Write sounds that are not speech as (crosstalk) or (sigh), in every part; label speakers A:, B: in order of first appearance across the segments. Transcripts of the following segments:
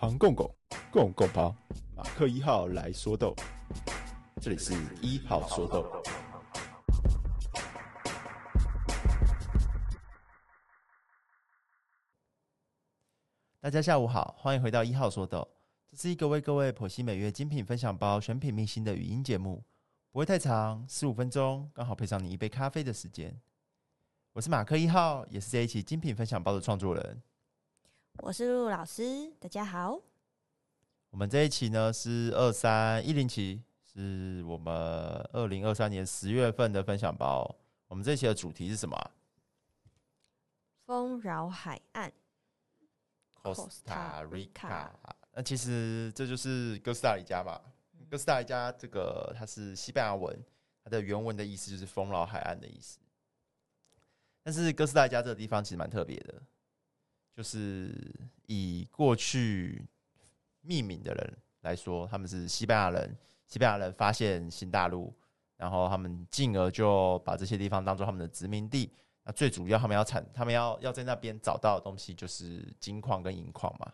A: 庞公公，公公庞，马克一号来说豆，这里是一号说豆。大家下午好，欢迎回到一号说豆，这是一个为各位剖析每月精品分享包、选品秘辛的语音节目，不会太长，十五分钟，刚好配上你一杯咖啡的时间。我是马克一号，也是这一期精品分享包的创作人。
B: 我是露露老师，大家好。
A: 我们这一期呢是二三一零期，是我们二零二三年十月份的分享包。我们这一期的主题是什么啊？
B: 丰饶海岸
A: ，Costa Rica。那其实这就是哥斯达黎加嘛。哥斯达黎加这个它是西班牙文，它的原文的意思就是丰饶海岸的意思。但是哥斯达黎加这个地方其实蛮特别的，就是以过去命名的人来说，他们是西班牙人。西班牙人发现新大陆，然后他们进而就把这些地方当做他们的殖民地。那最主要，他们要产，他们要要在那边找到的东西就是金矿跟银矿嘛。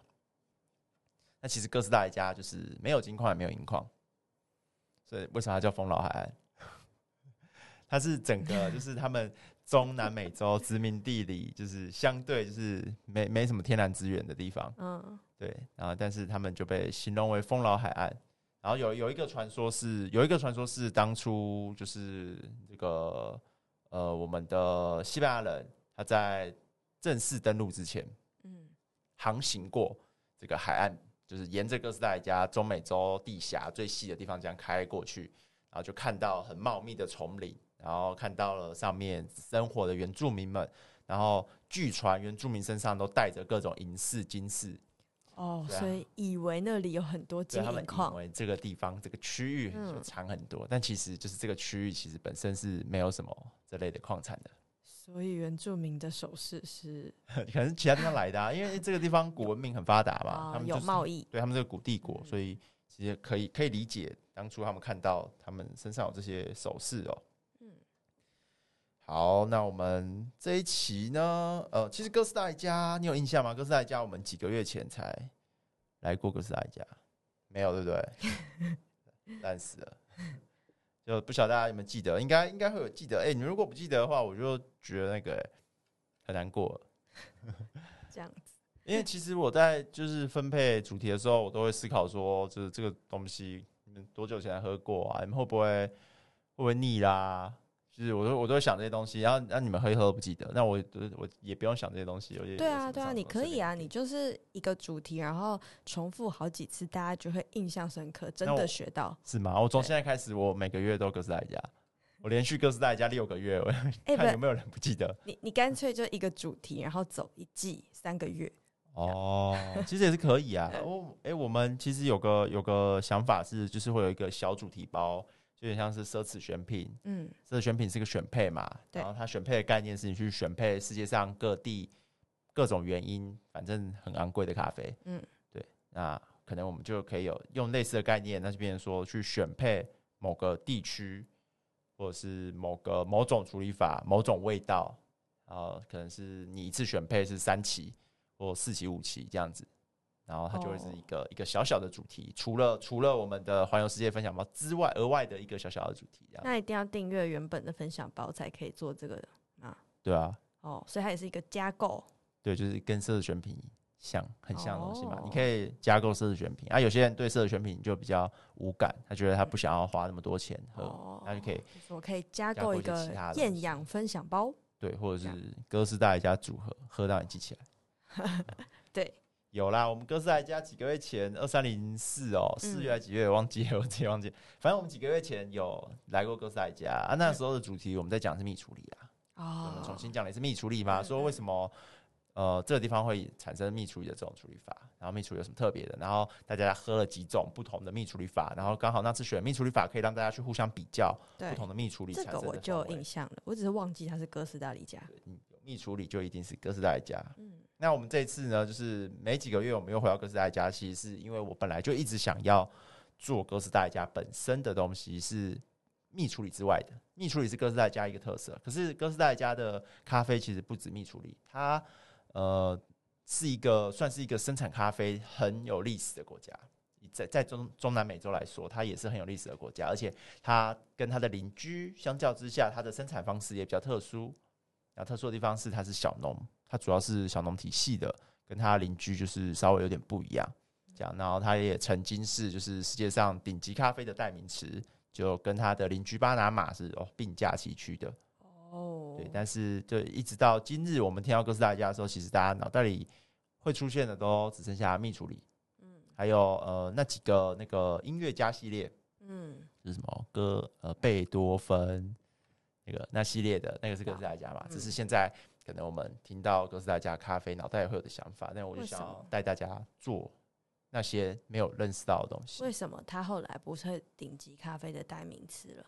A: 那其实哥斯达黎加就是没有金矿也没有银矿，所以为什么它叫丰饶海岸？(laughs) 它是整个就是他们。中南美洲殖民地里，就是相对就是没没什么天然资源的地方，嗯，对，然后但是他们就被形容为丰饶海岸。然后有有一个传说是，有一个传说是当初就是这个呃，我们的西班牙人他在正式登陆之前，嗯，航行过这个海岸，就是沿着哥斯达黎加中美洲地峡最细的地方这样开过去，然后就看到很茂密的丛林。然后看到了上面生活的原住民们，然后据传原住民身上都带着各种银饰、金饰。
B: 哦，所以以为那里有很多金银矿。他们以为
A: 这个地方、这个区域就藏很多，嗯，但其实就是这个区域其实本身是没有什么这类的矿产的。
B: 所以原住民的首饰是 (laughs)
A: 可能是其他地方来的啊，因为这个地方古文明很发达嘛，他们
B: 有贸易，
A: 对他们这个古帝国，所以其实可以可以理解当初他们看到他们身上有这些首饰哦。好，那我们这一期呢？呃，其实哥斯达黎加，你有印象吗？哥斯达黎加，我们几个月前才来过哥斯达黎加，没有，对不对？烂死了，就不晓得大家有没有记得？应该应该会有记得。哎、欸，你如果不记得的话，我就觉得那个、欸、很难过。(laughs)
B: 这样子，
A: 因为其实我在就是分配主题的时候，我都会思考说，就是这个东西你们多久前喝过啊？你们会不会会不会腻啦？就是我都我都会想这些东西，然后让你们喝一喝都不记得，那我我也不用想这些东西。
B: 对啊对啊，你可以啊，你就是一个主题，然后重复好几次，大家就会印象深刻，真的学到
A: 是吗？我从现在开始，我每个月都哥斯达黎加，我连续哥斯达黎加六个月，我 (laughs) 看有没有人不记得。欸、
B: 你你干脆就一个主题，然后走一季三个月。
A: 哦，其实也是可以啊。(laughs) 我，哎，我们其实有个有个想法是，就是会有一个小主题包。有点像是奢侈选品，嗯，奢侈选品是一个选配嘛，然后它选配的概念是你去选配世界上各地各种原因，反正很昂贵的咖啡，嗯，对，那可能我们就可以有用类似的概念，那就变成说去选配某个地区，或者是某个某种处理法、某种味道，然后可能是你一次选配是三期或四期、五期这样子。然后它就会是一个、oh. 一个小小的主题，除了除了我们的环游世界分享包之外，额外的一个小小的主题。
B: 那一定要订阅原本的分享包才可以做这个啊？
A: 对啊。
B: 哦、oh,，所以它也是一个加购。
A: 对，就是跟奢侈选品像很像的东西嘛。Oh. 你可以加购奢侈选品啊。有些人对奢侈选品就比较无感，他觉得他不想要花那么多钱喝，那、oh. 就可以。
B: 我可以加购一个厌氧分享包。
A: 对，或者是哥斯达黎加组合，喝到你记起来。(laughs)
B: 对。
A: 有啦，我们哥斯达黎加几个月前，二三零四哦，四月还几月忘记了，我直接忘记。反正我们几个月前有来过哥斯达黎加啊，那时候的主题我们在讲是密处理啊，哦，我们重新讲的是密处理嘛，说为什么呃这个地方会产生密处理的这种处理法，然后密处理有什么特别的，然后大家喝了几种不同的密处理法，然后刚好那次选密处理法可以让大家去互相比较不同的密处理产生的。这个我
B: 就有印象了，我只是忘记它是哥斯达黎加。
A: 嗯，蜜处理就一定是哥斯达黎加。嗯。那我们这一次呢，就是每几个月我们又回到哥斯达黎加，其实是因为我本来就一直想要做哥斯达黎加本身的东西，是蜜处理之外的。蜜处理是哥斯达黎加一个特色，可是哥斯达黎加的咖啡其实不止蜜处理，它呃是一个算是一个生产咖啡很有历史的国家。在在中中南美洲来说，它也是很有历史的国家，而且它跟它的邻居相较之下，它的生产方式也比较特殊。然后特殊的地方是它是小农，它主要是小农体系的，跟它邻居就是稍微有点不一样。这样，然后它也曾经是就是世界上顶级咖啡的代名词，就跟它的邻居巴拿马是哦并驾齐驱的。哦，对，但是就一直到今日，我们听到哥斯达黎加的时候，其实大家脑袋里会出现的都只剩下蜜处理。嗯还有呃那几个那个音乐家系列，嗯，是什么歌？呃，贝多芬那个那系列的那个是哥斯达黎加嘛？只是现在可能我们听到哥斯达黎加咖啡，脑袋也会有的想法。但我就想要带大家做那些没有认识到的东西。
B: 为什么他后来不是顶级咖啡的代名词了？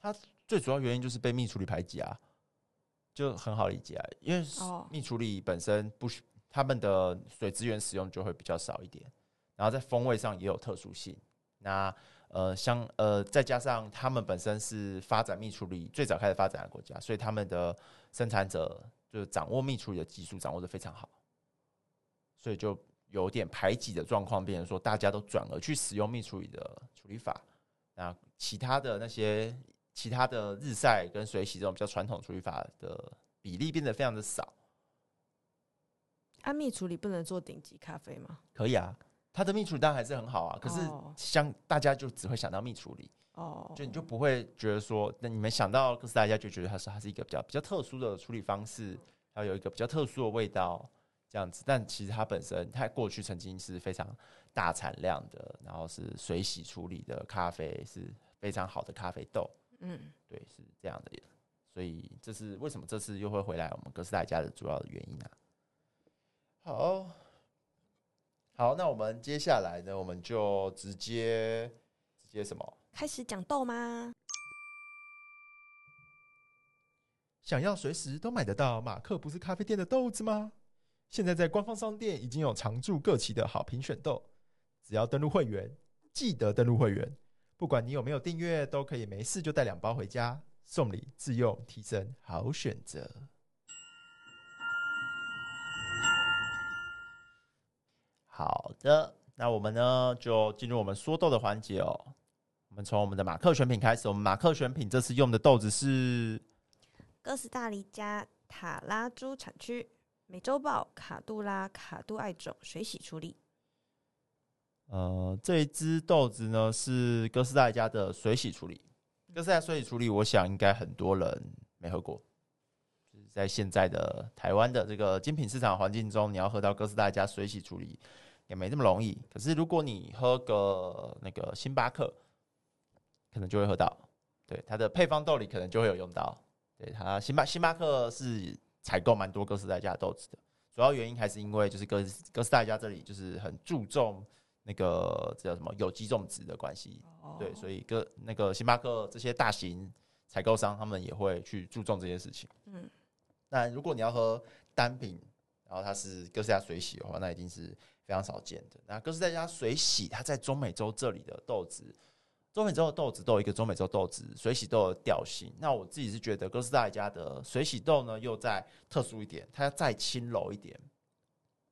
A: 它最主要原因就是被蜜处理排挤啊，就很好理解啊，因为蜜处理本身不需他们的水资源使用就会比较少一点。然后在风味上也有特殊性，那呃，像呃，再加上他们本身是发展蜜处理最早开始发展的国家，所以他们的生产者就是掌握蜜处理的技术掌握的非常好，所以就有点排挤的状况，变成说大家都转而去使用蜜处理的处理法，那其他的那些其他的日晒跟水洗这种比较传统处理法的比例变得非常的少。
B: 按蜜处理不能做顶级咖啡吗？
A: 可以啊。它的蜜处理当然还是很好啊，可是像大家就只会想到蜜处理，哦，就你就不会觉得说，那你们想到哥斯达黎加就觉得它是它是一个比较比较特殊的处理方式，还有一个比较特殊的味道这样子。但其实它本身，它过去曾经是非常大产量的，然后是水洗处理的咖啡是非常好的咖啡豆，嗯，对，是这样的。所以这是为什么这次又会回来我们哥斯达黎加的主要的原因啊。好。好，那我们接下来呢，我们就直接直接什么？
B: 开始讲豆吗？
C: 想要随时都买得到马克不是咖啡店的豆子吗？现在在官方商店已经有常驻各期的好评选豆，只要登录会员，记得登录会员，不管你有没有订阅，都可以没事就带两包回家，送礼自用提升，好选择。
A: 好的，那我们呢就进入我们说豆的环节哦。我们从我们的马克选品开始，我们马克选品这次用的豆子是
B: 哥斯达黎加塔拉猪产区美洲豹卡杜拉卡杜艾种水洗处理。
A: 呃，这一只豆子呢是哥斯达黎加的水洗处理。哥斯达水洗处理，我想应该很多人没喝过。就是在现在的台湾的这个精品市场环境中，你要喝到哥斯达黎加水洗处理。也没那么容易，可是如果你喝个那个星巴克，可能就会喝到。对，它的配方豆里可能就会有用到。对，它星巴星巴克是采购蛮多哥斯达黎加豆子的，主要原因还是因为就是哥哥斯达黎加这里就是很注重那个这叫什么有机种植的关系。对，所以哥那个星巴克这些大型采购商他们也会去注重这件事情。嗯，那如果你要喝单品，然后它是哥斯达水洗的话，那一定是。非常少见的。那哥斯达黎加水洗，它在中美洲这里的豆子，中美洲的豆子都有一个中美洲豆子水洗豆的调性。那我自己是觉得哥斯达黎加的水洗豆呢，又再特殊一点，它要再轻柔一点，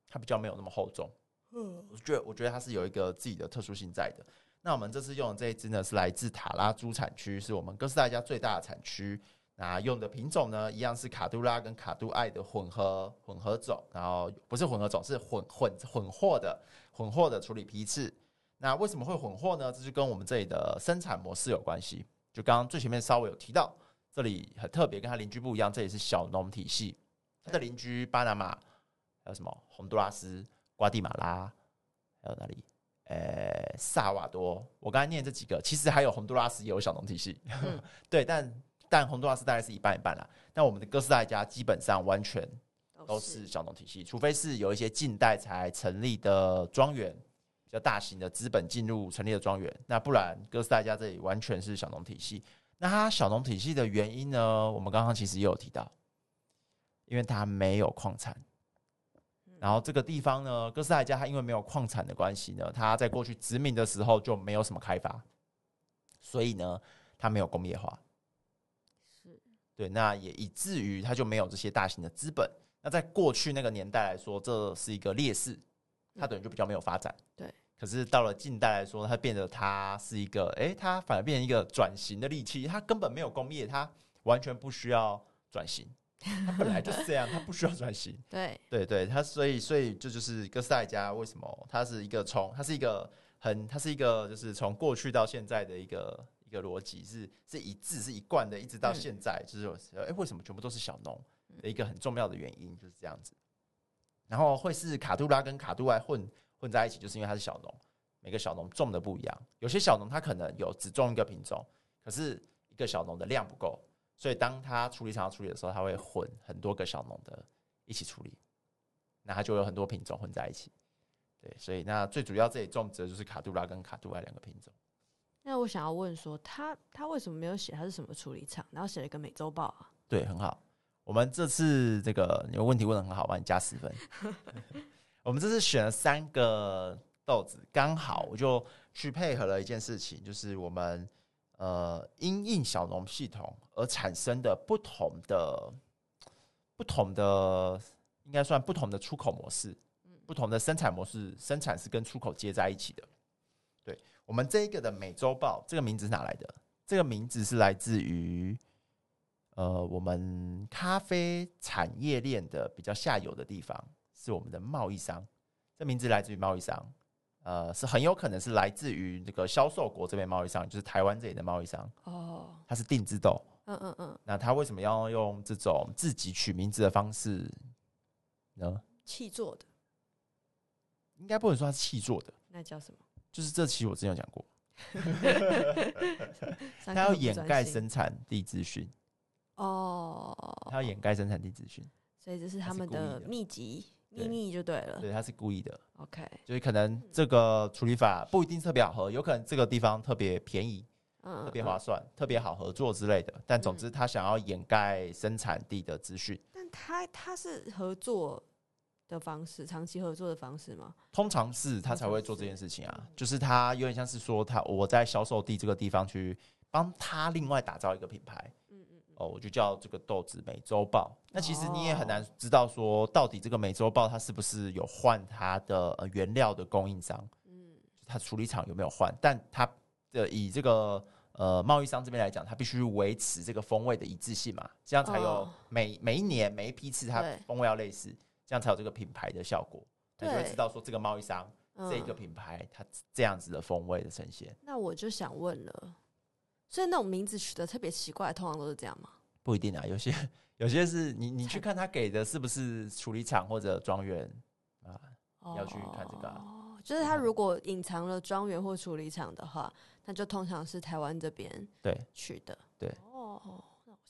A: 它比较没有那么厚重。嗯，我觉得我觉得它是有一个自己的特殊性在的。那我们这次用的这一支呢，是来自塔拉珠产区，是我们哥斯达黎加最大的产区。那用的品种呢，一样是卡杜拉跟卡杜艾的混合混合种，然后不是混合种，是混混混货的混货的处理批次。那为什么会混货呢？这就跟我们这里的生产模式有关系。就刚刚最前面稍微有提到，这里很特别，跟它邻居不一样，这里是小农体系。它的邻居巴拿马，还有什么洪都拉斯、瓜地马拉，还有哪里？呃，萨瓦多。我刚才念这几个，其实还有洪都拉斯也有小农体系，嗯、(laughs) 对，但。但洪都拉斯大概是一半一半啦。那我们的哥斯达黎加基本上完全都是小农体系，除非是有一些近代才成立的庄园，比较大型的资本进入成立的庄园，那不然哥斯达黎加这里完全是小农体系。那它小农体系的原因呢？我们刚刚其实也有提到，因为它没有矿产。然后这个地方呢，哥斯达黎加它因为没有矿产的关系呢，它在过去殖民的时候就没有什么开发，所以呢，它没有工业化。对，那也以至于它就没有这些大型的资本那在过去那个年代来说，这是一个劣势，它等于就比较没有发展。
B: 对。
A: 可是到了近代来说，它变得它是一个，哎、欸，它反而变成一个转型的利器。它根本没有工业，它完全不需要转型，它本来就是这样，它不需要转型。
B: 对
A: 对对，它所以所以这就，就是哥斯达黎加为什么它是一个从它是一个很它是一个就是从过去到现在的一个一个逻辑是是一致是一贯的，一直到现在，嗯、就是哎、欸，为什么全部都是小农的一个很重要的原因就是这样子。然后会是卡杜拉跟卡杜埃混。混在一起，就是因为它是小农，每个小农种的不一样。有些小农他可能有只种一个品种，可是一个小农的量不够，所以当他处理厂要处理的时候，他会混很多个小农的一起处理，那他就有很多品种混在一起。对，所以那最主要这里种植的就是卡杜拉跟卡杜埃两个品种。
B: 那我想要问说，他他为什么没有写他是什么处理厂，然后写了一个美洲豹啊？(laughs)
A: 对，很好。我们这次这个你的问题问的很好，帮你加十分。(laughs) 我们这次选了三个豆子，刚好我就去配合了一件事情，就是我们呃因应小农系统而产生的不同的不同的，应该算不同的出口模式，不同的生产模式，生产是跟出口接在一起的。对，我们这一个的美洲豹，这个名字是哪来的？这个名字是来自于呃我们咖啡产业链的比较下游的地方。是我们的贸易商，这名字来自于贸易商，呃，是很有可能是来自于那个销售国这边贸易商，就是台湾这里的贸易商。哦，它是定制豆。嗯嗯嗯。那他为什么要用这种自己取名字的方式呢？
B: 气做的，
A: 应该不能说它是气做的。
B: 那叫什么？
A: 就是这期我之前有讲过，(laughs) 他要掩盖生产地资讯。哦，他要掩盖生产地资讯，
B: 所以这是他们的秘籍。秘密就对了，
A: 对，他是故意的。
B: OK，
A: 就是可能这个处理法不一定特别好喝，有可能这个地方特别便宜，嗯，特别划算，特别好合作之类的。但总之，他想要掩盖生产地的资讯。
B: 但他他是合作的方式，长期合作的方式吗？
A: 通常是他才会做这件事情啊，就是他有点像是说，他我在销售地这个地方去帮他另外打造一个品牌。嗯嗯哦，我就叫这个豆子美洲豹。那其实你也很难知道说，到底这个美洲豹它是不是有换它的原料的供应商？嗯，它处理厂有没有换？但它的以这个呃贸易商这边来讲，它必须维持这个风味的一致性嘛，这样才有每每一年每一批次它风味要类似，这样才有这个品牌的效果。对，就会知道说这个贸易商这个品牌它这样子的风味的呈现。
B: 那我就想问了。所以那种名字取得特别奇怪，通常都是这样吗？
A: 不一定啊，有些有些是你你去看他给的是不是处理厂或者庄园啊？你要去看这
B: 个、就是他如果隐藏了庄园或处理厂的话，那就通常是台湾这边对取的。
A: 对。
B: 哦。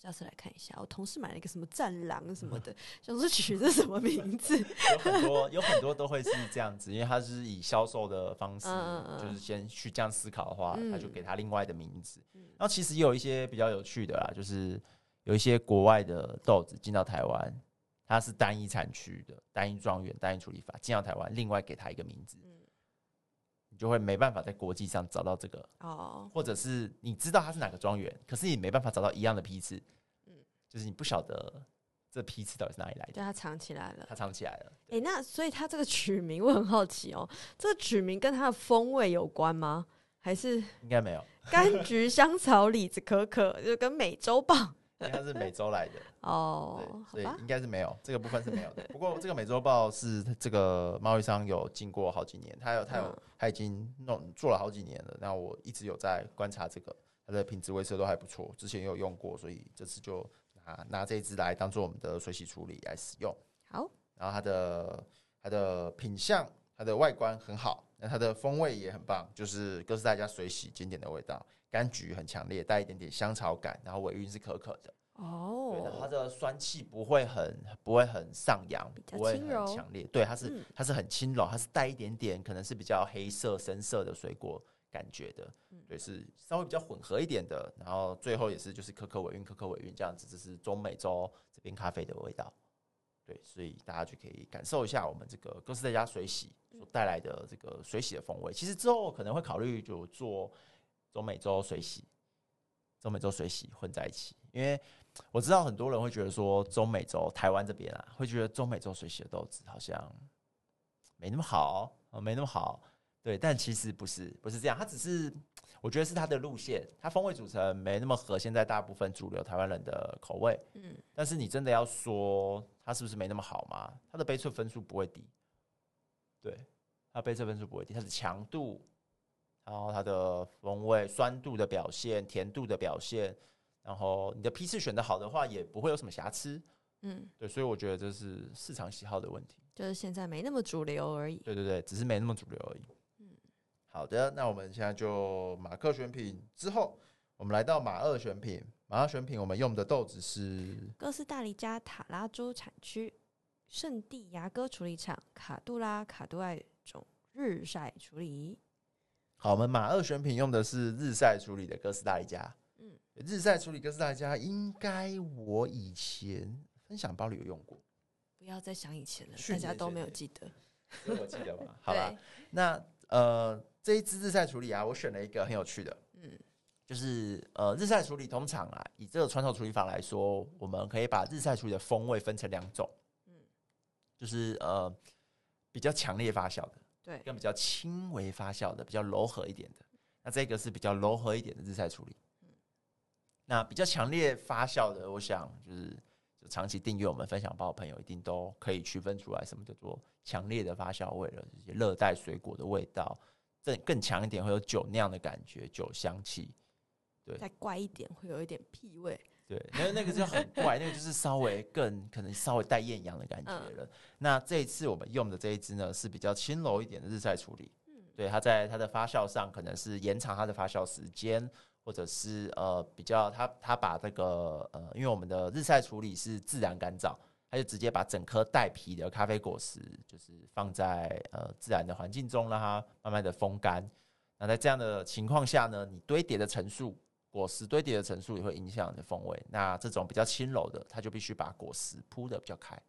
B: 下次来看一下，我同事买了一个什么战狼什么 (laughs) 的，想说取这什么名字？
A: 有很多，有很多都会是这样子，因为他是以销售的方式，就是先去这样思考的话，他就给他另外的名字。然后其实也有一些比较有趣的啦，就是有一些国外的豆子进到台湾，它是单一产区的、单一庄园、单一处理法进到台湾，另外给他一个名字。就会没办法在国际上找到这个哦，或者是你知道它是哪个庄园，可是你没办法找到一样的批次，嗯，就是你不晓得这批次到底是哪里来的，
B: 对，它藏起来了，
A: 它藏起来了。
B: 哎、欸，那所以它这个取名我很好奇哦，这个取名跟它的风味有关吗？还是
A: 应该没有？
B: 柑橘、香草、李子、可可，就跟美洲豹。
A: 因为它是美洲来的 (laughs)
B: 哦，
A: 对，所以应该是没有这个部分是没有的。不过这个美洲豹是这个贸易商有经过好几年，他有他有他已经弄做了好几年了。然后我一直有在观察这个，它的品质维持都还不错，之前也有用过，所以这次就拿拿这一支来当做我们的水洗处理来使用。
B: 好，
A: 然后它的它的品相、它的外观很好，那它的风味也很棒，就是哥斯达黎加水洗经典的味道。柑橘很强烈，带一点点香草感，然后尾韵是可可的哦。对的，它的酸气不会很不会很上扬，不会很强烈。对，它是、嗯、它是很轻柔，它是带一点点可能是比较黑色深色的水果感觉的，对，是稍微比较混合一点的。然后最后也是就是可可尾韵，可可尾韵这样子，这是中美洲这边咖啡的味道。对，所以大家就可以感受一下我们这个哥斯达黎加水洗所带来的这个水洗的风味。其实之后可能会考虑就做。中美洲水洗，中美洲水洗混在一起，因为我知道很多人会觉得说中美洲台湾这边啊，会觉得中美洲水洗的豆子好像没那么好，没那么好。对，但其实不是，不是这样。它只是我觉得是它的路线，它风味组成没那么合现在大部分主流台湾人的口味。嗯，但是你真的要说它是不是没那么好吗？它的杯测分数不会低。对，它杯测分数不会低，它的强度，然后它的风味酸度的表现、甜度的表现，然后你的批次选的好的话，也不会有什么瑕疵。嗯，对，所以我觉得这是市场喜好的问题，
B: 就是现在没那么主流而已。
A: 对对对，只是没那么主流而已。嗯好的，那我们现在就马克选品之后，我们来到马二选品。马二选品，我们用的豆子是
B: 哥斯达黎加塔拉州产区圣地牙哥处理厂卡杜拉卡杜艾种日晒处理。
A: 好，我们马二选品用的是日晒处理的哥斯达黎加。嗯，日晒处理哥斯达黎加，应该我以前分享包里有用过。
B: 不要再想以前了，大家都没有记得。(laughs)
A: 我记得吗？(laughs) 好吧，那呃。这一支日晒处理啊，我选了一个很有趣的，嗯，就是呃，日晒处理通常啊，以这个传统处理法来说，我们可以把日晒处理的风味分成两种，嗯，就是呃比较强烈发酵的，
B: 对，
A: 跟比较轻微发酵的，比较柔和一点的。那这个是比较柔和一点的日晒处理，嗯，那比较强烈发酵的，我想就是就长期订阅我们分享包的朋友，一定都可以区分出来，什么叫做强烈的发酵味了，这些热带水果的味道。更更强一点，会有酒酿的感觉，酒香气。对，
B: 再怪一点，会有一点屁味。
A: 对，那那个就很怪，那个就是稍微更可能稍微带艳阳的感觉了。嗯、那这一次我们用的这一支呢，是比较轻柔一点的日晒处理。嗯，对，它在它的发酵上，可能是延长它的发酵时间，或者是呃比较它它把这个呃，因为我们的日晒处理是自然干燥。它就直接把整颗带皮的咖啡果实，就是放在呃自然的环境中，让它慢慢的风干。那在这样的情况下呢，你堆叠的层数，果实堆叠的层数也会影响你的风味。那这种比较轻柔的，它就必须把果实铺的比较开，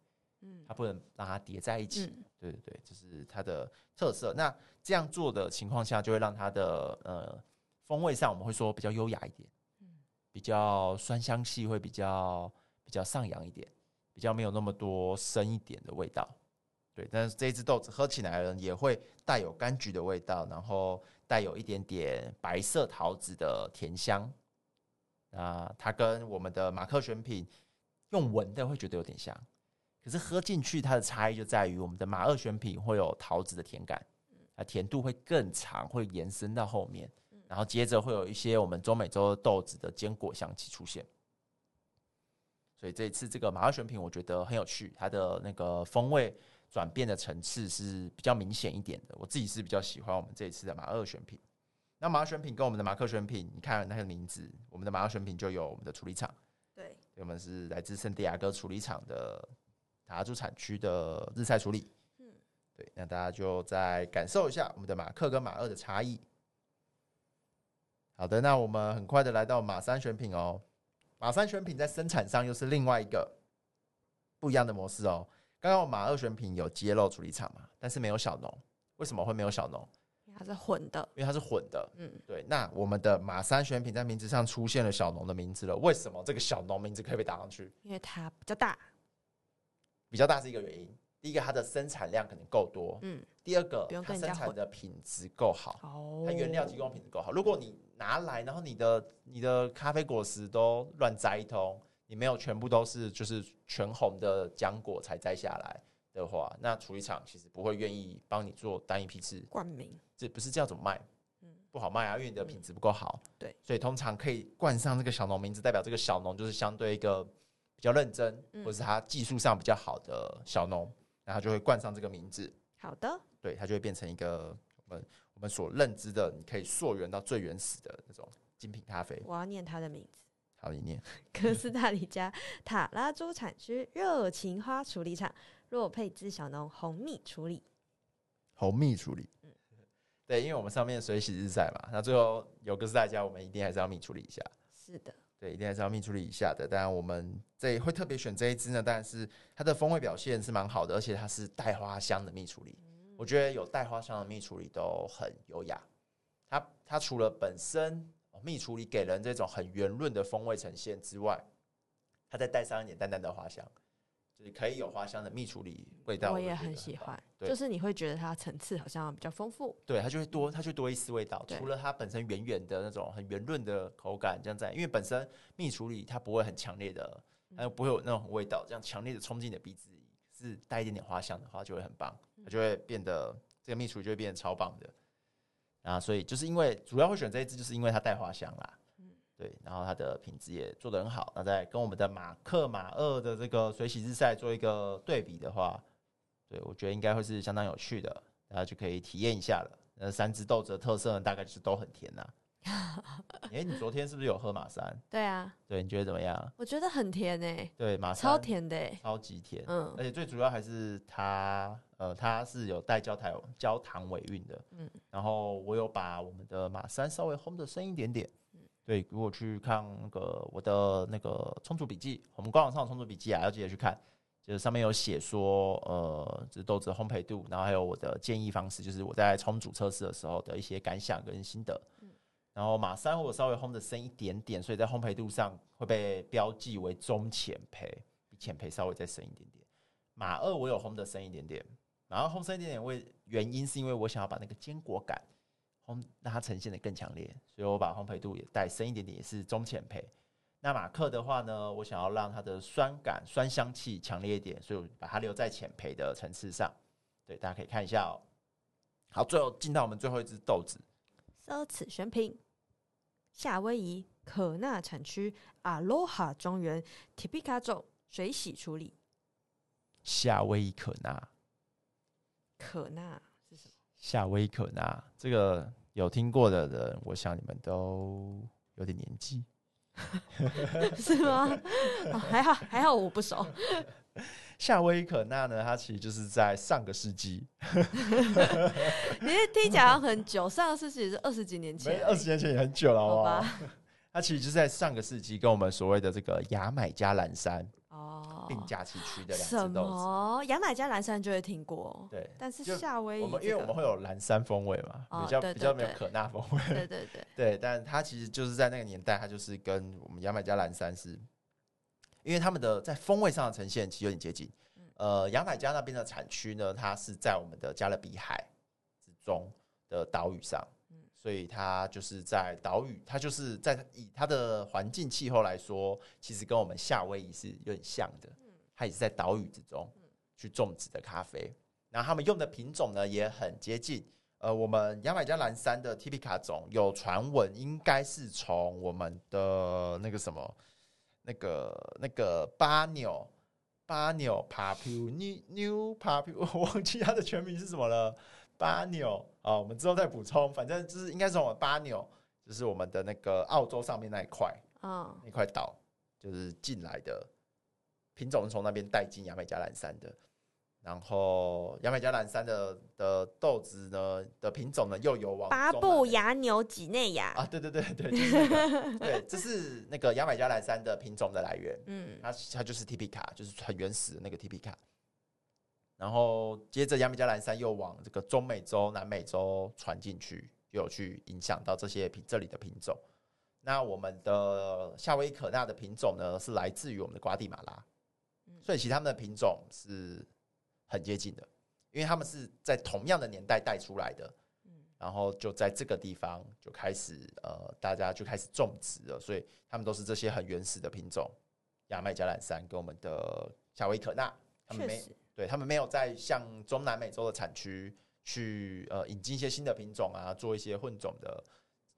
A: 嗯，它不能让它叠在一起。嗯、对对对，这是它的特色。那这样做的情况下，就会让它的呃风味上，我们会说比较优雅一点，嗯，比较酸香气会比较比较上扬一点。比较没有那么多深一点的味道，对，但是这一支豆子喝起来呢，也会带有柑橘的味道，然后带有一点点白色桃子的甜香。那它跟我们的马克选品用闻的会觉得有点像，可是喝进去它的差异就在于我们的马二选品会有桃子的甜感，啊，甜度会更长，会延伸到后面，然后接着会有一些我们中美洲豆子的坚果香气出现。所以这一次这个马二选品，我觉得很有趣，它的那个风味转变的层次是比较明显一点的。我自己是比较喜欢我们这一次的马二选品。那马二选品跟我们的马克选品，你看那个名字，我们的马二选品就有我们的处理厂，
B: 对，
A: 我们是来自圣地亚哥处理厂的塔拉珠产区的日晒处理。嗯，对，那大家就再感受一下我们的马克跟马二的差异。好的，那我们很快的来到马三选品哦。马三选品在生产上又是另外一个不一样的模式哦。刚刚马二选品有揭露处理厂嘛，但是没有小农。为什么会没有小农？
B: 因为它是混的。
A: 因为它是混的。嗯，对。那我们的马三选品在名字上出现了小农的名字了。为什么这个小农名字可以被打上去？
B: 因为它比较大，
A: 比较大是一个原因。第一个，它的生产量可能够多。嗯。第二个，它生产的品质够好。哦。它原料提供品质够好。如果你拿来，然后你的你的咖啡果实都乱摘一通，你没有全部都是就是全红的浆果才摘下来的话，那处理厂其实不会愿意帮你做单一批次
B: 冠名，
A: 这不是这样怎么卖？嗯，不好卖啊，因为你的品质不够好。
B: 对，
A: 所以通常可以冠上这个小农名字，代表这个小农就是相对一个比较认真，或者是他技术上比较好的小农。然后就会冠上这个名字。
B: 好的，
A: 对，它就会变成一个我们我们所认知的，你可以溯源到最原始的那种精品咖啡。
B: 我要念它的名字。
A: 好，你念。
B: 哥斯大黎加塔拉珠产区热情花处理厂若佩兹小农红蜜处理。
A: 红蜜处理。嗯，对，因为我们上面水洗日晒嘛，那最后有哥斯大黎加，我们一定还是要蜜处理一下。
B: 是的。对，
A: 一定还是要蜜处理一下的。当然，我们这会特别选这一支呢，但是它的风味表现是蛮好的，而且它是带花香的蜜处理。我觉得有带花香的蜜处理都很优雅。它它除了本身蜜处理给人这种很圆润的风味呈现之外，它再带上一点淡淡的花香，就是可以有花香的蜜处理味道。
B: 我也很喜
A: 欢，
B: 就是你会觉得它层次好像比较丰富，
A: 对，它就会多，它就多一丝味道。除了它本身圆圆的那种很圆润的口感，这样在，因为本身蜜处理它不会很强烈的，它又不会有那种味道，这样强烈的冲进你的鼻子里，是带一点点花香的话，就会很棒，它就会变得这个蜜处理就会变得超棒的。啊，所以就是因为主要会选这一支，就是因为它带花香啦。嗯，对，然后它的品质也做得很好。那再跟我们的马克马二的这个水洗日晒做一个对比的话，对我觉得应该会是相当有趣的，大家就可以体验一下了。那三支豆子的特色呢，大概就是都很甜呐。(laughs) 哎、欸，你昨天是不是有喝马三？
B: 对啊，
A: 对，你觉得怎么样？
B: 我觉得很甜诶、欸。
A: 对，马三
B: 超甜的、欸，
A: 超级甜。
B: 嗯，
A: 而且最主要还是它，呃，它是有带焦糖焦糖尾韵的。嗯，然后我有把我们的马三稍微烘的深一点点。嗯，对，如果去看那个我的那个冲煮笔记，我们官网上的冲煮笔记啊，要记得去看，就是上面有写说，呃，这豆子的烘焙度，然后还有我的建议方式，就是我在冲煮测试的时候的一些感想跟心得。嗯然后马三我稍微烘的深一点点，所以在烘焙度上会被标记为中浅焙，比浅焙稍微再深一点点。马二我有烘的深一点点，然后烘深一点点，为原因是因为我想要把那个坚果感烘让它呈现的更强烈，所以我把烘焙度也带深一点点，也是中浅焙。那马克的话呢，我想要让它的酸感、酸香气强烈一点，所以我把它留在浅焙的层次上。对，大家可以看一下哦。好，最后进到我们最后一只豆子。
B: 奢侈选品，夏威夷可纳产区阿罗哈庄园 Tipica 种水洗处理。
A: 夏威夷可纳，
B: 可纳是什么？
A: 夏威夷可纳，这个有听过的人，我想你们都有点年纪，(laughs)
B: 是吗？哦，还好，还好，我不熟。
A: 夏威夷可纳呢？它其实就是在上个世纪，
B: 你听起来很久，上个世纪是二十几年前，
A: 二十年前也很久了，好？
B: 吧
A: 它其实就是在上个世纪，跟我们所谓的这个牙买加蓝山
B: 哦。
A: 并驾齐驱的两只豆子。
B: 哦，牙买加蓝山就会听过，
A: 对，
B: 但是夏威夷、
A: 因为我们会有蓝山风味嘛，
B: 哦、
A: 比较
B: 对对对
A: 比较没有可纳风味，
B: 对对对。对，(laughs)
A: 对，但它其实就是在那个年代，它就是跟我们牙买加蓝山是，因为他们的在风味上的呈现其实有点接近。呃，牙买加那边的产区呢，它是在我们的加勒比海之中的岛屿上，所以它就是在岛屿，它就是在以它的环境气候来说，其实跟我们夏威夷是有点像的，它也是在岛屿之中去种植的咖啡，然后他们用的品种呢也很接近，呃，我们牙买加蓝山的 Typica 种有传闻应该是从我们的那个什么，那个那个巴纽。巴纽 Papua New Papua，我忘记它的全名是什么了。巴纽啊，我们之后再补充。反正就是应该是我们巴纽，就是我们的那个澳洲上面那一块啊，哦、那块岛就是进来的品种是从那边带进牙买加蓝山的。然后牙买加蓝山的的豆子呢的品种呢又有往
B: 巴布牙牛几内亚
A: 啊，对对对对，就是那个、对，这是那个牙买加蓝山的品种的来源，嗯，它它就是 Typica，就是很原始的那个 Typica。然后接着牙买加蓝山又往这个中美洲、南美洲传进去，又有去影响到这些品这里的品种。那我们的夏威夷可纳的品种呢是来自于我们的瓜地马拉，所以其他们的品种是。很接近的，因为他们是在同样的年代带出来的，然后就在这个地方就开始呃，大家就开始种植了，所以他们都是这些很原始的品种，牙买加蓝山跟我们的夏威夷可纳，他
B: 们没
A: 对他们没有在像中南美洲的产区去呃引进一些新的品种啊，做一些混种的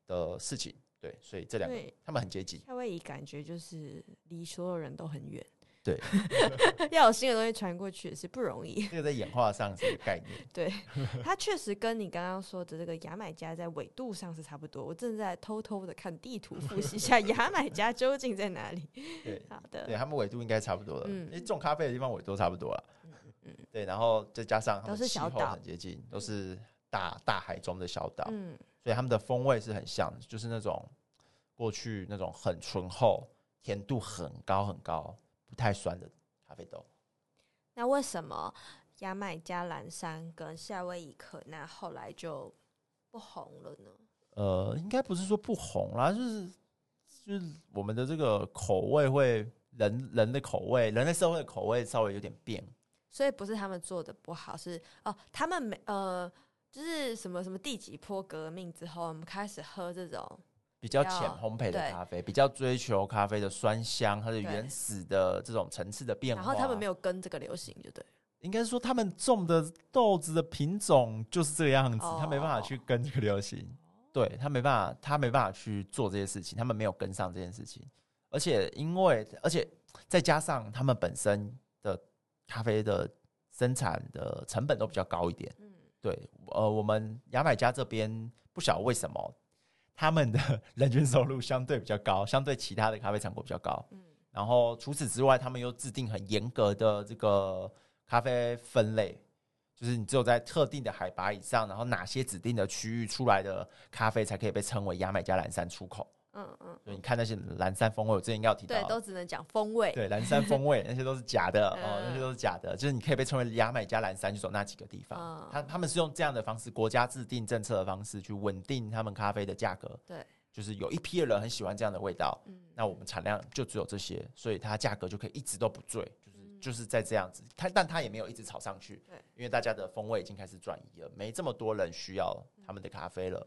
A: 的事情，对，所以这两
B: 个
A: 他们很接近。
B: 夏威夷感觉就是离所有人都很远。
A: 对，(laughs)
B: 要有新的东西传过去也是不容易。(laughs)
A: 这个在演化上是个概念。(laughs)
B: 对，它确实跟你刚刚说的这个牙买加在纬度上是差不多。我正在偷偷的看地图，复习一下牙买加究竟在哪里。
A: 对，
B: 好的，
A: 对他们纬度应该差不多了。嗯，因为种咖啡的地方纬度差不多了。
B: 嗯嗯，
A: 对，然后再加上
B: 都是小岛，
A: 很接近，都是大大海中的小岛。
B: 嗯，
A: 所以他们的风味是很像，就是那种过去那种很醇厚、甜度很高很高、不太酸的。咖啡豆，
B: 那为什么牙买加蓝山跟夏威夷可那后来就不红了呢？
A: 呃，应该不是说不红啦，就是就是我们的这个口味会人人的口味，人类社会的口味稍微有点变。
B: 所以不是他们做的不好，是哦，他们没呃，就是什么什么第几波革命之后，我们开始喝这种
A: 比较浅烘焙的咖啡，比较追求咖啡的酸香，它的原始的这种层次的变化。
B: 然后他们没有跟这个流行，就对。
A: 应该说，他们种的豆子的品种就是这个样子，他没办法去跟这个流行。对，他没办法，他没办法去做这些事情，他们没有跟上这件事情。而且，因为而且再加上他们本身的咖啡的生产的成本都比较高一点。嗯，对，呃，我们牙买加这边不晓得为什么他们的人均收入相对比较高，(laughs) 相对其他的咖啡产国比较高。嗯，然后除此之外，他们又制定很严格的这个。咖啡分类，就是你只有在特定的海拔以上，然后哪些指定的区域出来的咖啡才可以被称为牙买加蓝山出口。嗯嗯，所以你看那些蓝山风味，我之前应该有提到，
B: 对，都只能讲风味。
A: 对，蓝山风味 (laughs) 那些都是假的哦，那些都是假的。就是你可以被称为牙买加蓝山，就走那几个地方。他他们是用这样的方式，国家制定政策的方式去稳定他们咖啡的价格。对，就是有一批的人很喜欢这样的味道，那我们产量就只有这些，所以它价格就可以一直都不坠。就是在这样子，它但它也没有一直炒上去，对，因为大家的风味已经开始转移了，没这么多人需要他们的咖啡了。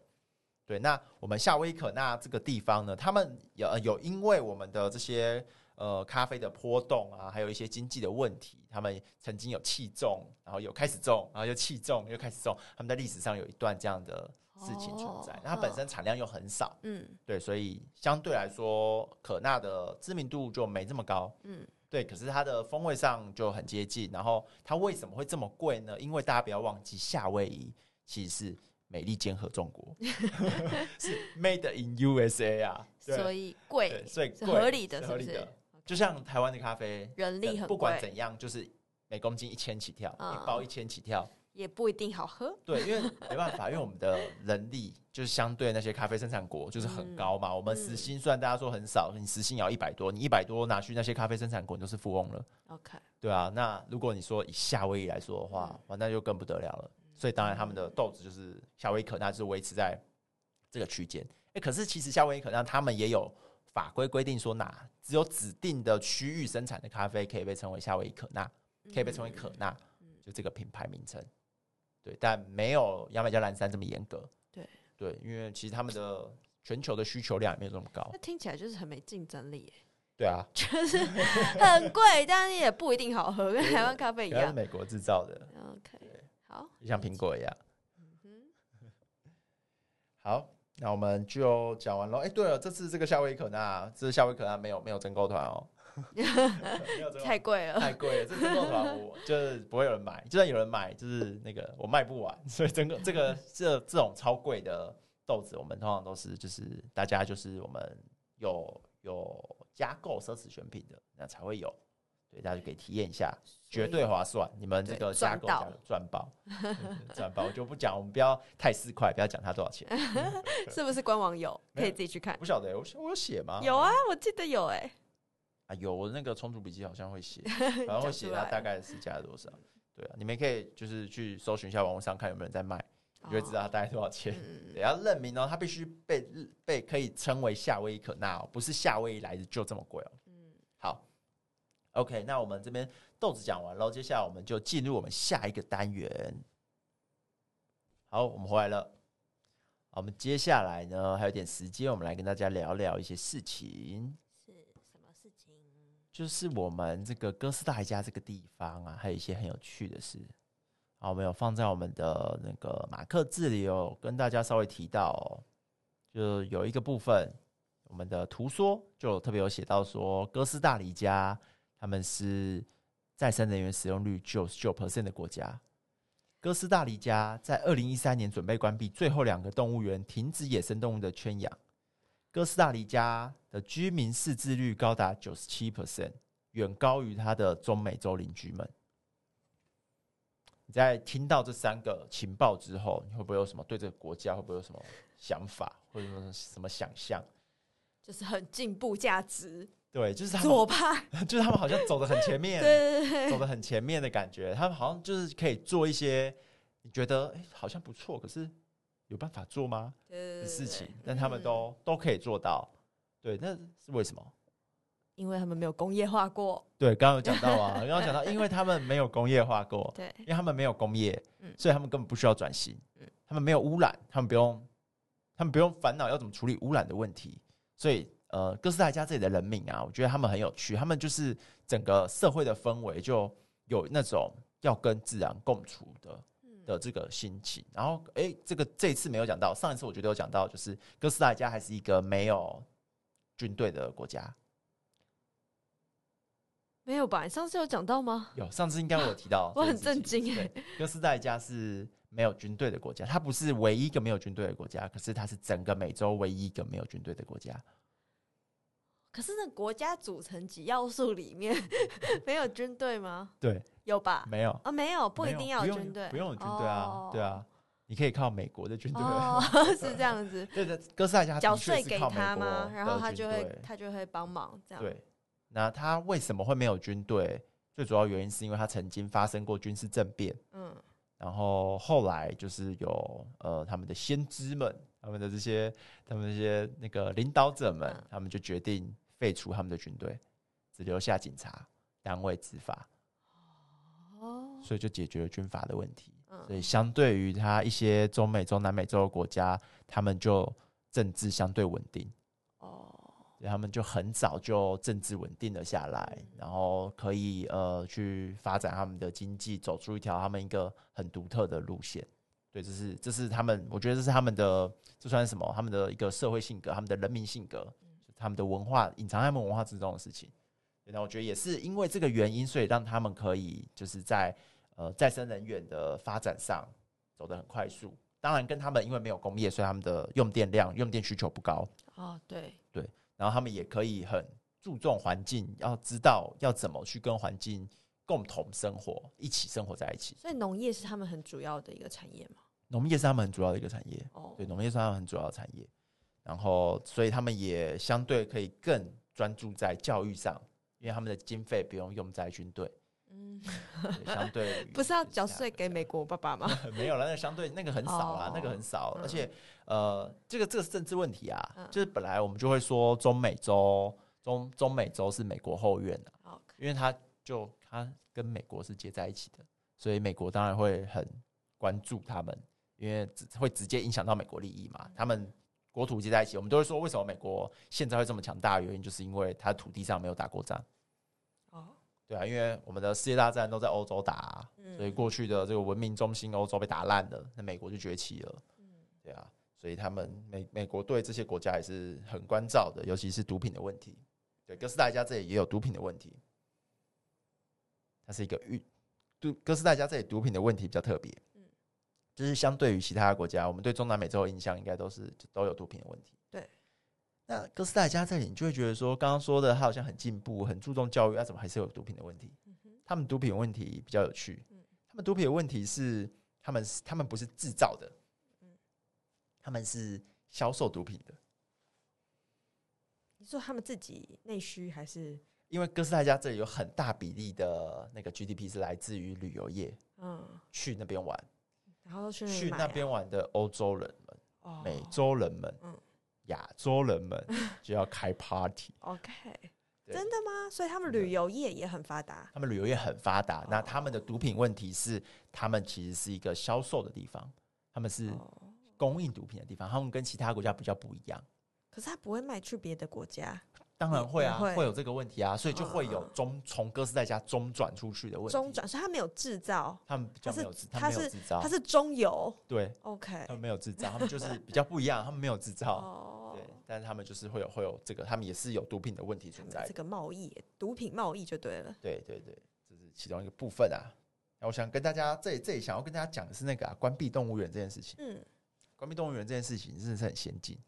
A: 对，那我们夏威可纳这个地方呢，他们有有因为我们的这些呃咖啡的波动啊，还有一些经济的问题，他们曾经有弃种，然后有开始种，然后又弃种，又开始种，他们在历史上有一段这样的事情存在。那它本身产量又很少，嗯，对，所以相对来说，可纳的知名度就没这么高，嗯。对，可是它的风味上就很接近。然后它为什么会这么贵呢？因为大家不要忘记，夏威夷其实是美利坚合众国，(laughs) 是 Made in USA 啊，
B: 所以贵，
A: 所以贵，
B: 合理的，
A: 是合理的。就像台湾的咖啡，
B: 人力很贵，
A: 不管怎样，就是每公斤一千起跳，一包一千起跳。
B: 也不一定好喝，
A: 对，因为没办法，因为我们的人力就是相对那些咖啡生产国就是很高嘛。嗯、我们时薪虽然大家说很少，你时薪也要一百多，你一百多拿去那些咖啡生产国，你都是富翁了。OK，对啊。那如果你说以夏威夷来说的话，哇，那就更不得了了。所以当然他们的豆子就是夏威夷可纳，就是维持在这个区间。哎，可是其实夏威夷可纳他们也有法规规定说，哪只有指定的区域生产的咖啡可以被称为夏威夷可纳，可以被称为可纳，就这个品牌名称。对，但没有牙买加蓝山这么严格。对对，因为其实他们的全球的需求量也没有这么高。
B: 那听起来就是很没竞争力耶。
A: 对啊，
B: 就是很贵，但是也不一定好喝，跟台湾咖啡一样。
A: 是美国制造的。
B: OK，好，
A: 就像苹果一样。好，那我们就讲完了。哎，对了，这次这个夏威可纳，这次夏威可纳没有没有征购团哦。(laughs)
B: 太贵了，
A: 太贵了！这珍购团我就是不会有人买，就算有人买，就是那个我卖不完。所以整个这个这这种超贵的豆子，我们通常都是就是大家就是我们有有加购奢侈选品的，那才会有。对，大家就可以体验一下，绝对划算。你们这个加购赚爆，(laughs) 赚爆！我就不讲，我们不要太四块，不要讲它多少钱，(laughs)
B: 是不是官网有？可以自己去看。
A: 不晓得，我我有写吗？
B: 有啊，我记得有哎。
A: 啊，有我那个充足笔记好像会写，(laughs) 然后会写它大概的市价多少。对啊，你们可以就是去搜寻一下网络上看有没有人在卖，你就会知道它大概多少钱。也要认明哦，它必须被被可以称为夏威夷可纳哦，不是夏威夷来的就这么贵哦。嗯，好，OK，那我们这边豆子讲完喽，接下来我们就进入我们下一个单元。好，我们回来了。好，我们接下来呢还有点时间，我们来跟大家聊聊一些事情。是什么事情就是我们这个哥斯达黎加这个地方啊，还有一些很有趣的事啊，我们有放在我们的那个马克字里哦跟大家稍微提到哦，就有一个部分，我们的图说就特别有写到说，哥斯达黎加他们是再生能源使用率九十九 percent 的国家，哥斯达黎加在二零一三年准备关闭最后两个动物园，停止野生动物的圈养。哥斯达黎加的居民识字率高达九十七 percent，远高于它的中美洲邻居们。你在听到这三个情报之后，你会不会有什么对这个国家会不会有什么想法，或者说什么想象？
B: 就是很进步价值，
A: 对，就是他
B: 左派，(laughs)
A: 就是他们好像走的很前面，(laughs)
B: 对对对，
A: 走的很前面的感觉。他们好像就是可以做一些你觉得哎、欸，好像不错，可是。有办法做吗？的事情，但他们都都可以做到。对，那是为什么？
B: 因为他们没有工业化过。
A: 对，刚刚有讲到啊，刚刚讲到，因为他们没有工业化过，(laughs)
B: 对，
A: 因为他们没有工业，
B: 嗯，
A: 所以他们根本不需要转型，嗯，他们没有污染，他们不用，他们不用烦恼要怎么处理污染的问题，所以呃，哥斯达黎加这里的人民啊，我觉得他们很有趣，他们就是整个社会的氛围就有那种要跟自然共处的的这个心情，然后哎、欸，这个这一次没有讲到，上一次我觉得有讲到，就是哥斯达黎加还是一个没有军队的国家。
B: 没有吧？你上次有讲到吗？
A: 有，上次应该我有提到。(laughs)
B: 我很震惊哎！
A: 哥斯达黎加是没有军队的国家，它不是唯一一个没有军队的国家，可是它是整个美洲唯一一个没有军队的国家。
B: 可是那国家组成几要素里面 (laughs) 没有军队吗？
A: 对，
B: 有吧？
A: 没有
B: 啊、哦，没有，不一定要有军队，
A: 不用有军队啊、哦，对啊，你可以靠美国的军队，
B: 哦、(laughs) 是这样子。
A: 对的，哥斯达黎加
B: 缴税给他吗？然后他就会他就会帮忙这样。
A: 对。那他为什么会没有军队？最主要原因是因为他曾经发生过军事政变，嗯，然后后来就是有呃他们的先知们，他们的这些他们这些那个领导者们，嗯，他们就决定废除他们的军队，只留下警察单位执法，哦，所以就解决了军阀的问题。嗯，所以相对于他一些中美洲、南美洲的国家，他们就政治相对稳定。所以他们就很早就政治稳定了下来，然后可以呃去发展他们的经济，走出一条他们一个很独特的路线。对，这是这是他们，我觉得这是他们的，这算是什么？他们的一个社会性格，他们的人民性格，他们的文化，隐藏在他们文化之中的事情。那我觉得也是因为这个原因，所以让他们可以就是在呃再生能源的发展上走得很快速。当然，跟他们因为没有工业，所以他们的用电量、用电需求不高。
B: 哦，对
A: 对。然后他们也可以很注重环境，要知道要怎么去跟环境共同生活，一起生活在一起。
B: 所以农业是他们很主要的一个产业吗？
A: 农业是他们很主要的一个产业。哦，对，农业是他们很主要的产业。然后，所以他们也相对可以更专注在教育上，因为他们的经费不用用在军队。嗯，相对 (laughs)
B: 不是要缴税给美国爸爸吗？(laughs)
A: 没有了，那相对那个很少啦，哦、那个很少，嗯、而且呃，这个这个是政治问题啊、嗯，就是本来我们就会说中美洲中中美洲是美国后院的、啊，因为他就它跟美国是接在一起的，所以美国当然会很关注他们，因为会直接影响到美国利益嘛，他们国土接在一起，我们都会说为什么美国现在会这么强大，原因就是因为它土地上没有打过仗。对啊，因为我们的世界大战都在欧洲打、啊嗯，所以过去的这个文明中心欧洲被打烂了，那美国就崛起了。嗯，对啊，所以他们美美国对这些国家也是很关照的，尤其是毒品的问题。对，哥斯达黎加这里也有毒品的问题，它是一个域，毒哥斯达黎加这里毒品的问题比较特别。嗯，就是相对于其他的国家，我们对中南美洲的印象应该都是都有毒品的问题。对那哥斯达黎加这里，你就会觉得说，刚刚说的他好像很进步，很注重教育，那怎么还是有毒品的问题？他们毒品问题比较有趣，他们毒品的问题是，他们是他们不是制造的，嗯他们是销售毒品的。
B: 你说他们自己内需还是？
A: 因为哥斯达黎加这里有很大比例的那个 GDP 是来自于旅游业，嗯，去那边玩，
B: 然后去
A: 去那边玩的欧洲人们、美洲人们，嗯。亚洲人们 (laughs) 就要开 party，OK，、
B: 真的吗？所以他们旅游业也很发达。
A: 他们旅游业很发达，那他们的毒品问题是，他们其实是一个销售的地方，他们是供应毒品的地方，他们跟其他国家比较不一样。
B: 可是他不会卖去别的国家。
A: 当然会啊会，会有这个问题啊，所以就会有中从哥斯达黎加中转出去的问题。
B: 中转，所以他没有制造，
A: 他们比较没有，他，
B: 他是他是中游，
A: 对
B: ，OK，
A: 他们没有制造，他们就是比较不一样，他们没有制造，(laughs) 对，但是他们就是会有会有这个，他们也是有毒品的问题存在。
B: 这个贸易，毒品贸易就对了，
A: 对对对，这是其中一个部分啊。那我想跟大家这里这里想要跟大家讲的是那个啊，关闭动物园这件事情，嗯，关闭动物园这件事情真的是很先进。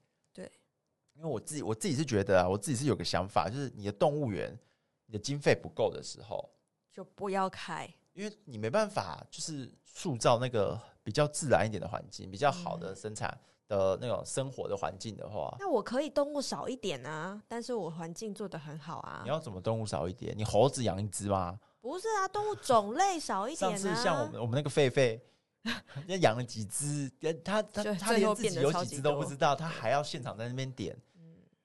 A: 因为我自己我自己是觉得啊，我自己是有个想法，就是你的动物园，你的经费不够的时候，
B: 就不要开，
A: 因为你没办法就是塑造那个比较自然一点的环境，比较好的生产的那种生活的环境的话，
B: 那我可以动物少一点啊，但是我环境做得很好啊。
A: 你要怎么动物少一点？你猴子养一只吗？
B: 不是啊，动物种类少一点啊。
A: 上次像我们我们那个狒狒。(laughs) 人家养了几只，他他他连自己有几只都不知道，他还要现场在那边点。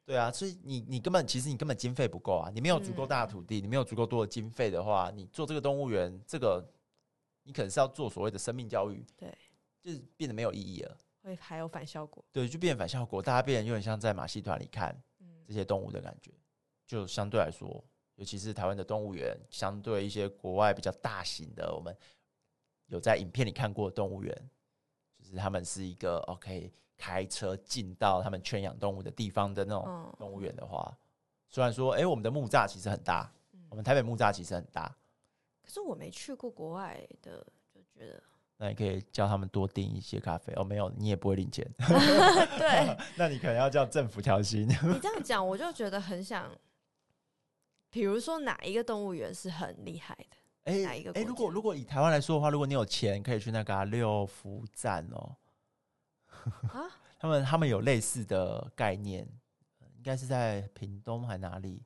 A: 对啊，所以你你根本其实你根本经费不够啊，你没有足够大的土地，嗯、你没有足够多的经费的话，你做这个动物园，这个你可能是要做所谓的生命教育，
B: 对，
A: 就是变得没有意义了，
B: 会还有反效果，
A: 对，就变反效果，大家变得有点像在马戏团里看这些动物的感觉，嗯、就相对来说，尤其是台湾的动物园，相对一些国外比较大型的，我们有在影片里看过的动物园。就是他们是一个 OK，开车进到他们圈养动物的地方的那种动物园的话，虽然说，哎，我们的木栅其实很大，我们台北木栅其实很大，
B: 可是我没去过国外的，就觉得，
A: 那你可以叫他们多订一些咖啡。哦，没有，你也不会领钱，(laughs) (laughs)
B: 对，
A: 那你可能要叫政府调薪。(laughs)
B: 你这样讲，我就觉得很想，比如说哪一个动物园是很厉害的。
A: 哎哎、欸欸，如果如果以台湾来说的话，如果你有钱，可以去那个、啊、六福站哦。啊？(laughs) 他们他们有类似的概念，应该是在屏东还哪里？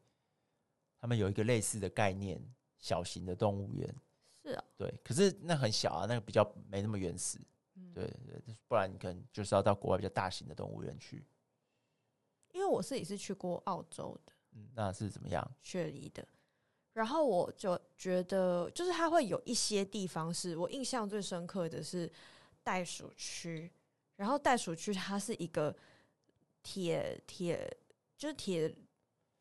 A: 他们有一个类似的概念，小型的动物园。
B: 是啊、哦。
A: 对，可是那很小啊，那个比较没那么原始。嗯、对对，不然你可能就是要到国外比较大型的动物园去。
B: 因为我自己是去过澳洲的。
A: 嗯，那是怎么样？
B: 雪梨的。然后我就觉得，就是它会有一些地方是我印象最深刻的是袋鼠区。然后袋鼠区它是一个铁铁，就是铁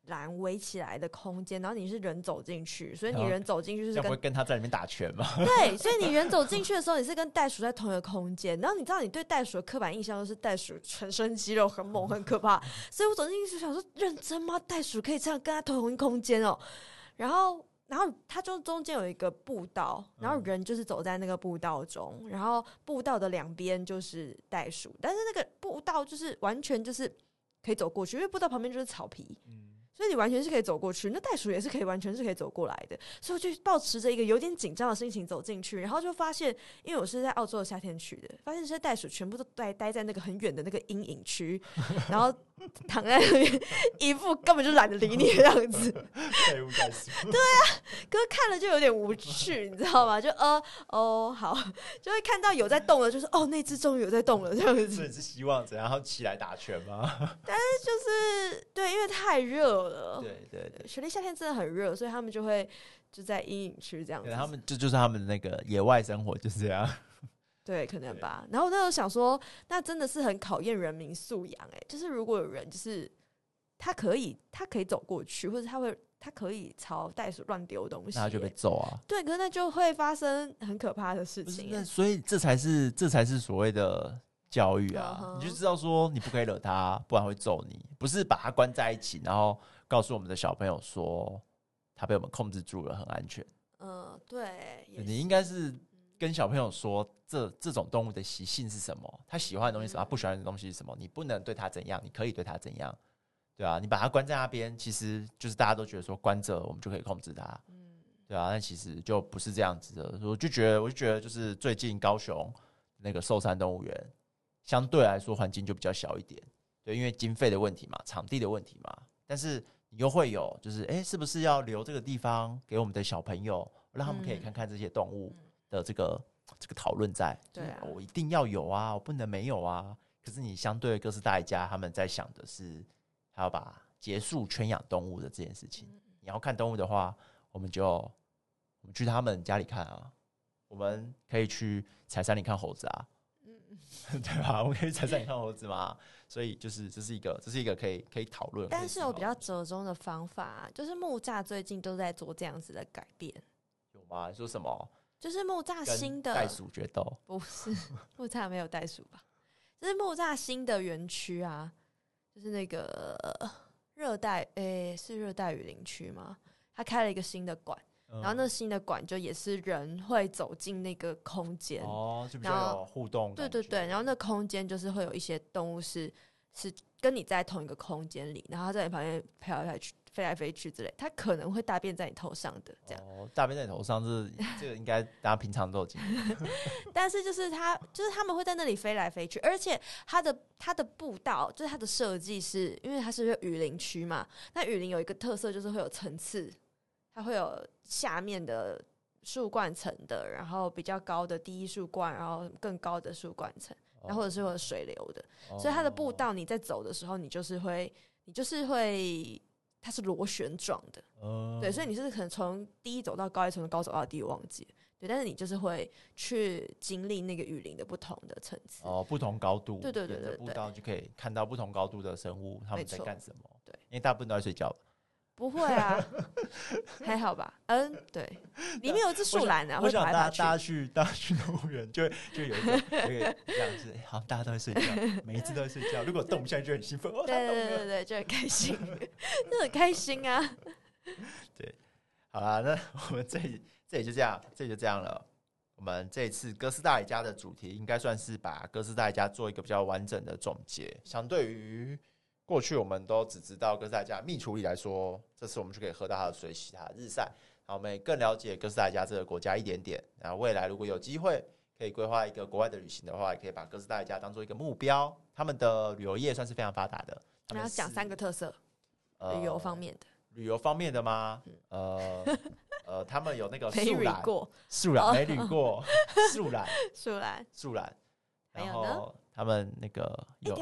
B: 栏围起来的空间，然后你是人走进去，所以你人走进去就是跟，
A: 会跟他在里面打拳吗？
B: 对，所以你人走进去的时候，你是跟袋鼠在同一个空间。然后你知道，你对袋鼠的刻板印象都是袋鼠全身肌肉很猛很可怕，所以我走进去就想说，认真吗？袋鼠可以这样跟他同一空间哦？然后，然后它就中间有一个步道，然后人就是走在那个步道中，然后步道的两边就是袋鼠，但是那个步道就是完全就是可以走过去，因为步道旁边就是草皮。所以你完全是可以走过去，那袋鼠也是可以完全是可以走过来的，所以我就抱持着一个有点紧张的心情走进去，然后就发现，因为我是在澳洲的夏天去的，发现这些袋鼠全部都待待在那个很远的那个阴影区，(laughs) 然后躺在那边，一副根本就懒得理你的样子。(laughs) 对啊，可是看了就有点无趣，你知道吗？就呃哦好，就会看到有在动了，就是哦那只终于有在动了这样子。
A: 所以是希望怎样？然后起来打拳吗？(laughs)
B: 但是就是对，因为太热了。
A: 对对对，
B: 雪梨夏天真的很热，所以他们就会就在阴影区这样子。
A: 他们这就，就是他们的那个野外生活就是这样。(laughs)
B: 对，可能吧。然后那时候想说，那真的是很考验人民素养哎。就是如果有人，就是他可以，他可以走过去，或者他会，他可以朝袋鼠乱丢东西，
A: 那他就被揍啊。
B: 对，可是那就会发生很可怕的事情。
A: 那所以这才是，这才是所谓的。教育啊，uh huh. 你就知道说你不可以惹他，不然会揍你。不是把他关在一起，然后告诉我们的小朋友说他被我们控制住了，很安全。
B: 嗯，uh, 对，
A: 你应该是跟小朋友说这这种动物的习性是什么，他喜欢的东西是什么，他不喜欢的东西是什么。你不能对他怎样，你可以对他怎样，对啊，你把他关在那边，其实就是大家都觉得说关着我们就可以控制他，嗯，对啊，但其实就不是这样子的。我就觉得，我就觉得，就是最近高雄那个寿山动物园。相对来说，环境就比较小一点，对，因为经费的问题嘛，场地的问题嘛。但是你又会有，就是哎，是不是要留这个地方给我们的小朋友，让他们可以看看这些动物的这个、嗯、这个讨论在？对啊，我一定要有啊，我不能没有啊。可是你相对哥斯大黎加，他们在想的是，还要把结束圈养动物的这件事情。嗯、你要看动物的话，我们就我们去他们家里看啊，我们可以去柴山里看猴子啊。(laughs) 对吧？我们可以踩踩看猴子吗，所以就是这是一个，这是一个可以可以讨论。
B: 但是有比较折中的方法，啊，就是木栅最近都在做这样子的改变。
A: 有吗？说什么？就是
B: 木栅新的
A: 袋鼠决斗？(laughs)
B: 不是，木栅没有袋鼠吧？就是木栅新的园区啊，就是那个热带，诶、欸，是热带雨林区吗？他开了一个新的馆。然后那新的馆就也是人会走进那个空间
A: 哦，就比较有互动。
B: 对对对，然后那空间就是会有一些动物是是跟你在同一个空间里，然后它在你旁边飘来飘去、飞来飞去之类，它可能会大便在你头上的这样。
A: 哦，大便在你头上是这个应该大家平常都有经历。(laughs)
B: 但是就是它就是他们会在那里飞来飞去，而且它的它的步道就是它的设计是因为它是雨林区嘛，那雨林有一个特色就是会有层次。它会有下面的树冠层的，然后比较高的第一树冠，然后更高的树冠层，然后或者是会有水流的，哦、所以它的步道你在走的时候，你就是会，你就是会它是螺旋状的，
A: 哦，
B: 对，所以你是可能从低走到高，从高走到低，忘记了。对，但是你就是会去经历那个雨林的不同的层次
A: 哦，不同高度，
B: 对对对对对，
A: 步道就可以看到不同高度的生物，他们在干什么？
B: 对，
A: 因为大部分都在睡觉。
B: 不会啊，(laughs) 还好吧？嗯，对，里面有一只树懒啊，
A: 我想大家大家去 (laughs) 大家去动物园，就就有一个这样子，(laughs) 好，大家都在睡觉，每一只都在睡觉。如果动起来就很兴奋，哦，
B: 对对对对，就很开心，就很开心啊。
A: 对，好啦，那我们这里这里就这样，这里就这样了。我们这一次哥斯达黎加的主题，应该算是把哥斯达黎加做一个比较完整的总结，相对于。过去我们都只知道哥斯达黎加蜜处理来说，这次我们就可以喝到它的水洗、它的日晒，然后我们也更了解哥斯达黎加这个国家一点点。然后未来如果有机会可以规划一个国外的旅行的话，也可以把哥斯达黎加当做一个目标。他们的旅游业算是非常发达的。
B: 然后讲三个特色，
A: 呃、
B: 旅游方面的。
A: 旅游方面的吗？呃呃，他们有那个树懒，树懒没旅过，(laughs) 树懒，
B: 树懒，
A: 树懒，
B: 还有呢？
A: 他们那个有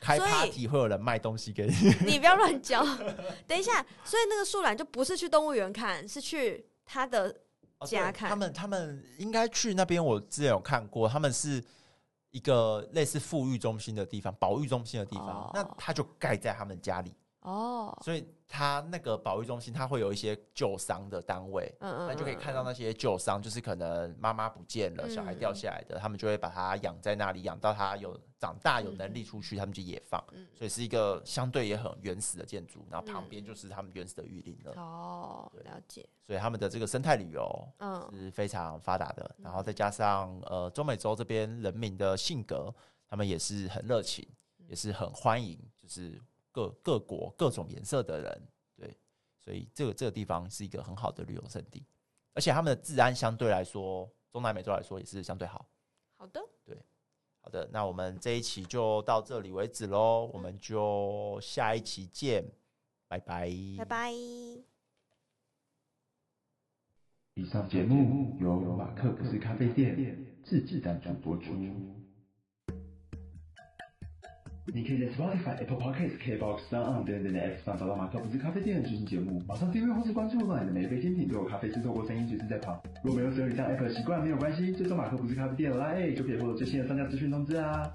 B: 开
A: party 会有人卖东西给你，
B: 你不要乱讲。等一下，所以那个树懒就不是去动物园看，是去他的家看。
A: 他们他们应该去那边，我之前有看过，他们是一个类似富裕中心的地方，保育中心的地方，那他就盖在他们家里
B: 哦，
A: 所以。它那个保育中心，它会有一些救伤的单位，嗯嗯，那就可以看到那些救伤，就是可能妈妈不见了，小孩掉下来的，他们就会把它养在那里，养到他有长大有能力出去，他们就野放，所以是一个相对也很原始的建筑，然后旁边就是他们原始的雨林了。
B: 哦，了解。
A: 所以他们的这个生态旅游，嗯，是非常发达的。然后再加上呃，中美洲这边人民的性格，他们也是很热情，也是很欢迎，就是。各各国各种颜色的人，对，所以这个这个地方是一个很好的旅游胜地，而且他们的治安相对来说，中南美洲来说也是相对好。
B: 好的，
A: 对，好的，那我们这一期就到这里为止喽，我们就下一期见，拜拜，
B: 拜拜。
D: 以上节目由马克不是咖啡店自制赞助播出。你可以在 Spotify、Apple Podcasts、KBox、SoundOn 等等的 App 上找到马克不是咖啡店的最新节目。马上订阅或是关注，让你的每一杯精品都有咖啡制作过声音随时在旁。如果没有使用以上 App 的习惯没有关系，追踪马克不是咖啡店的 LINE 就可以获得最新的商家资讯通知啊。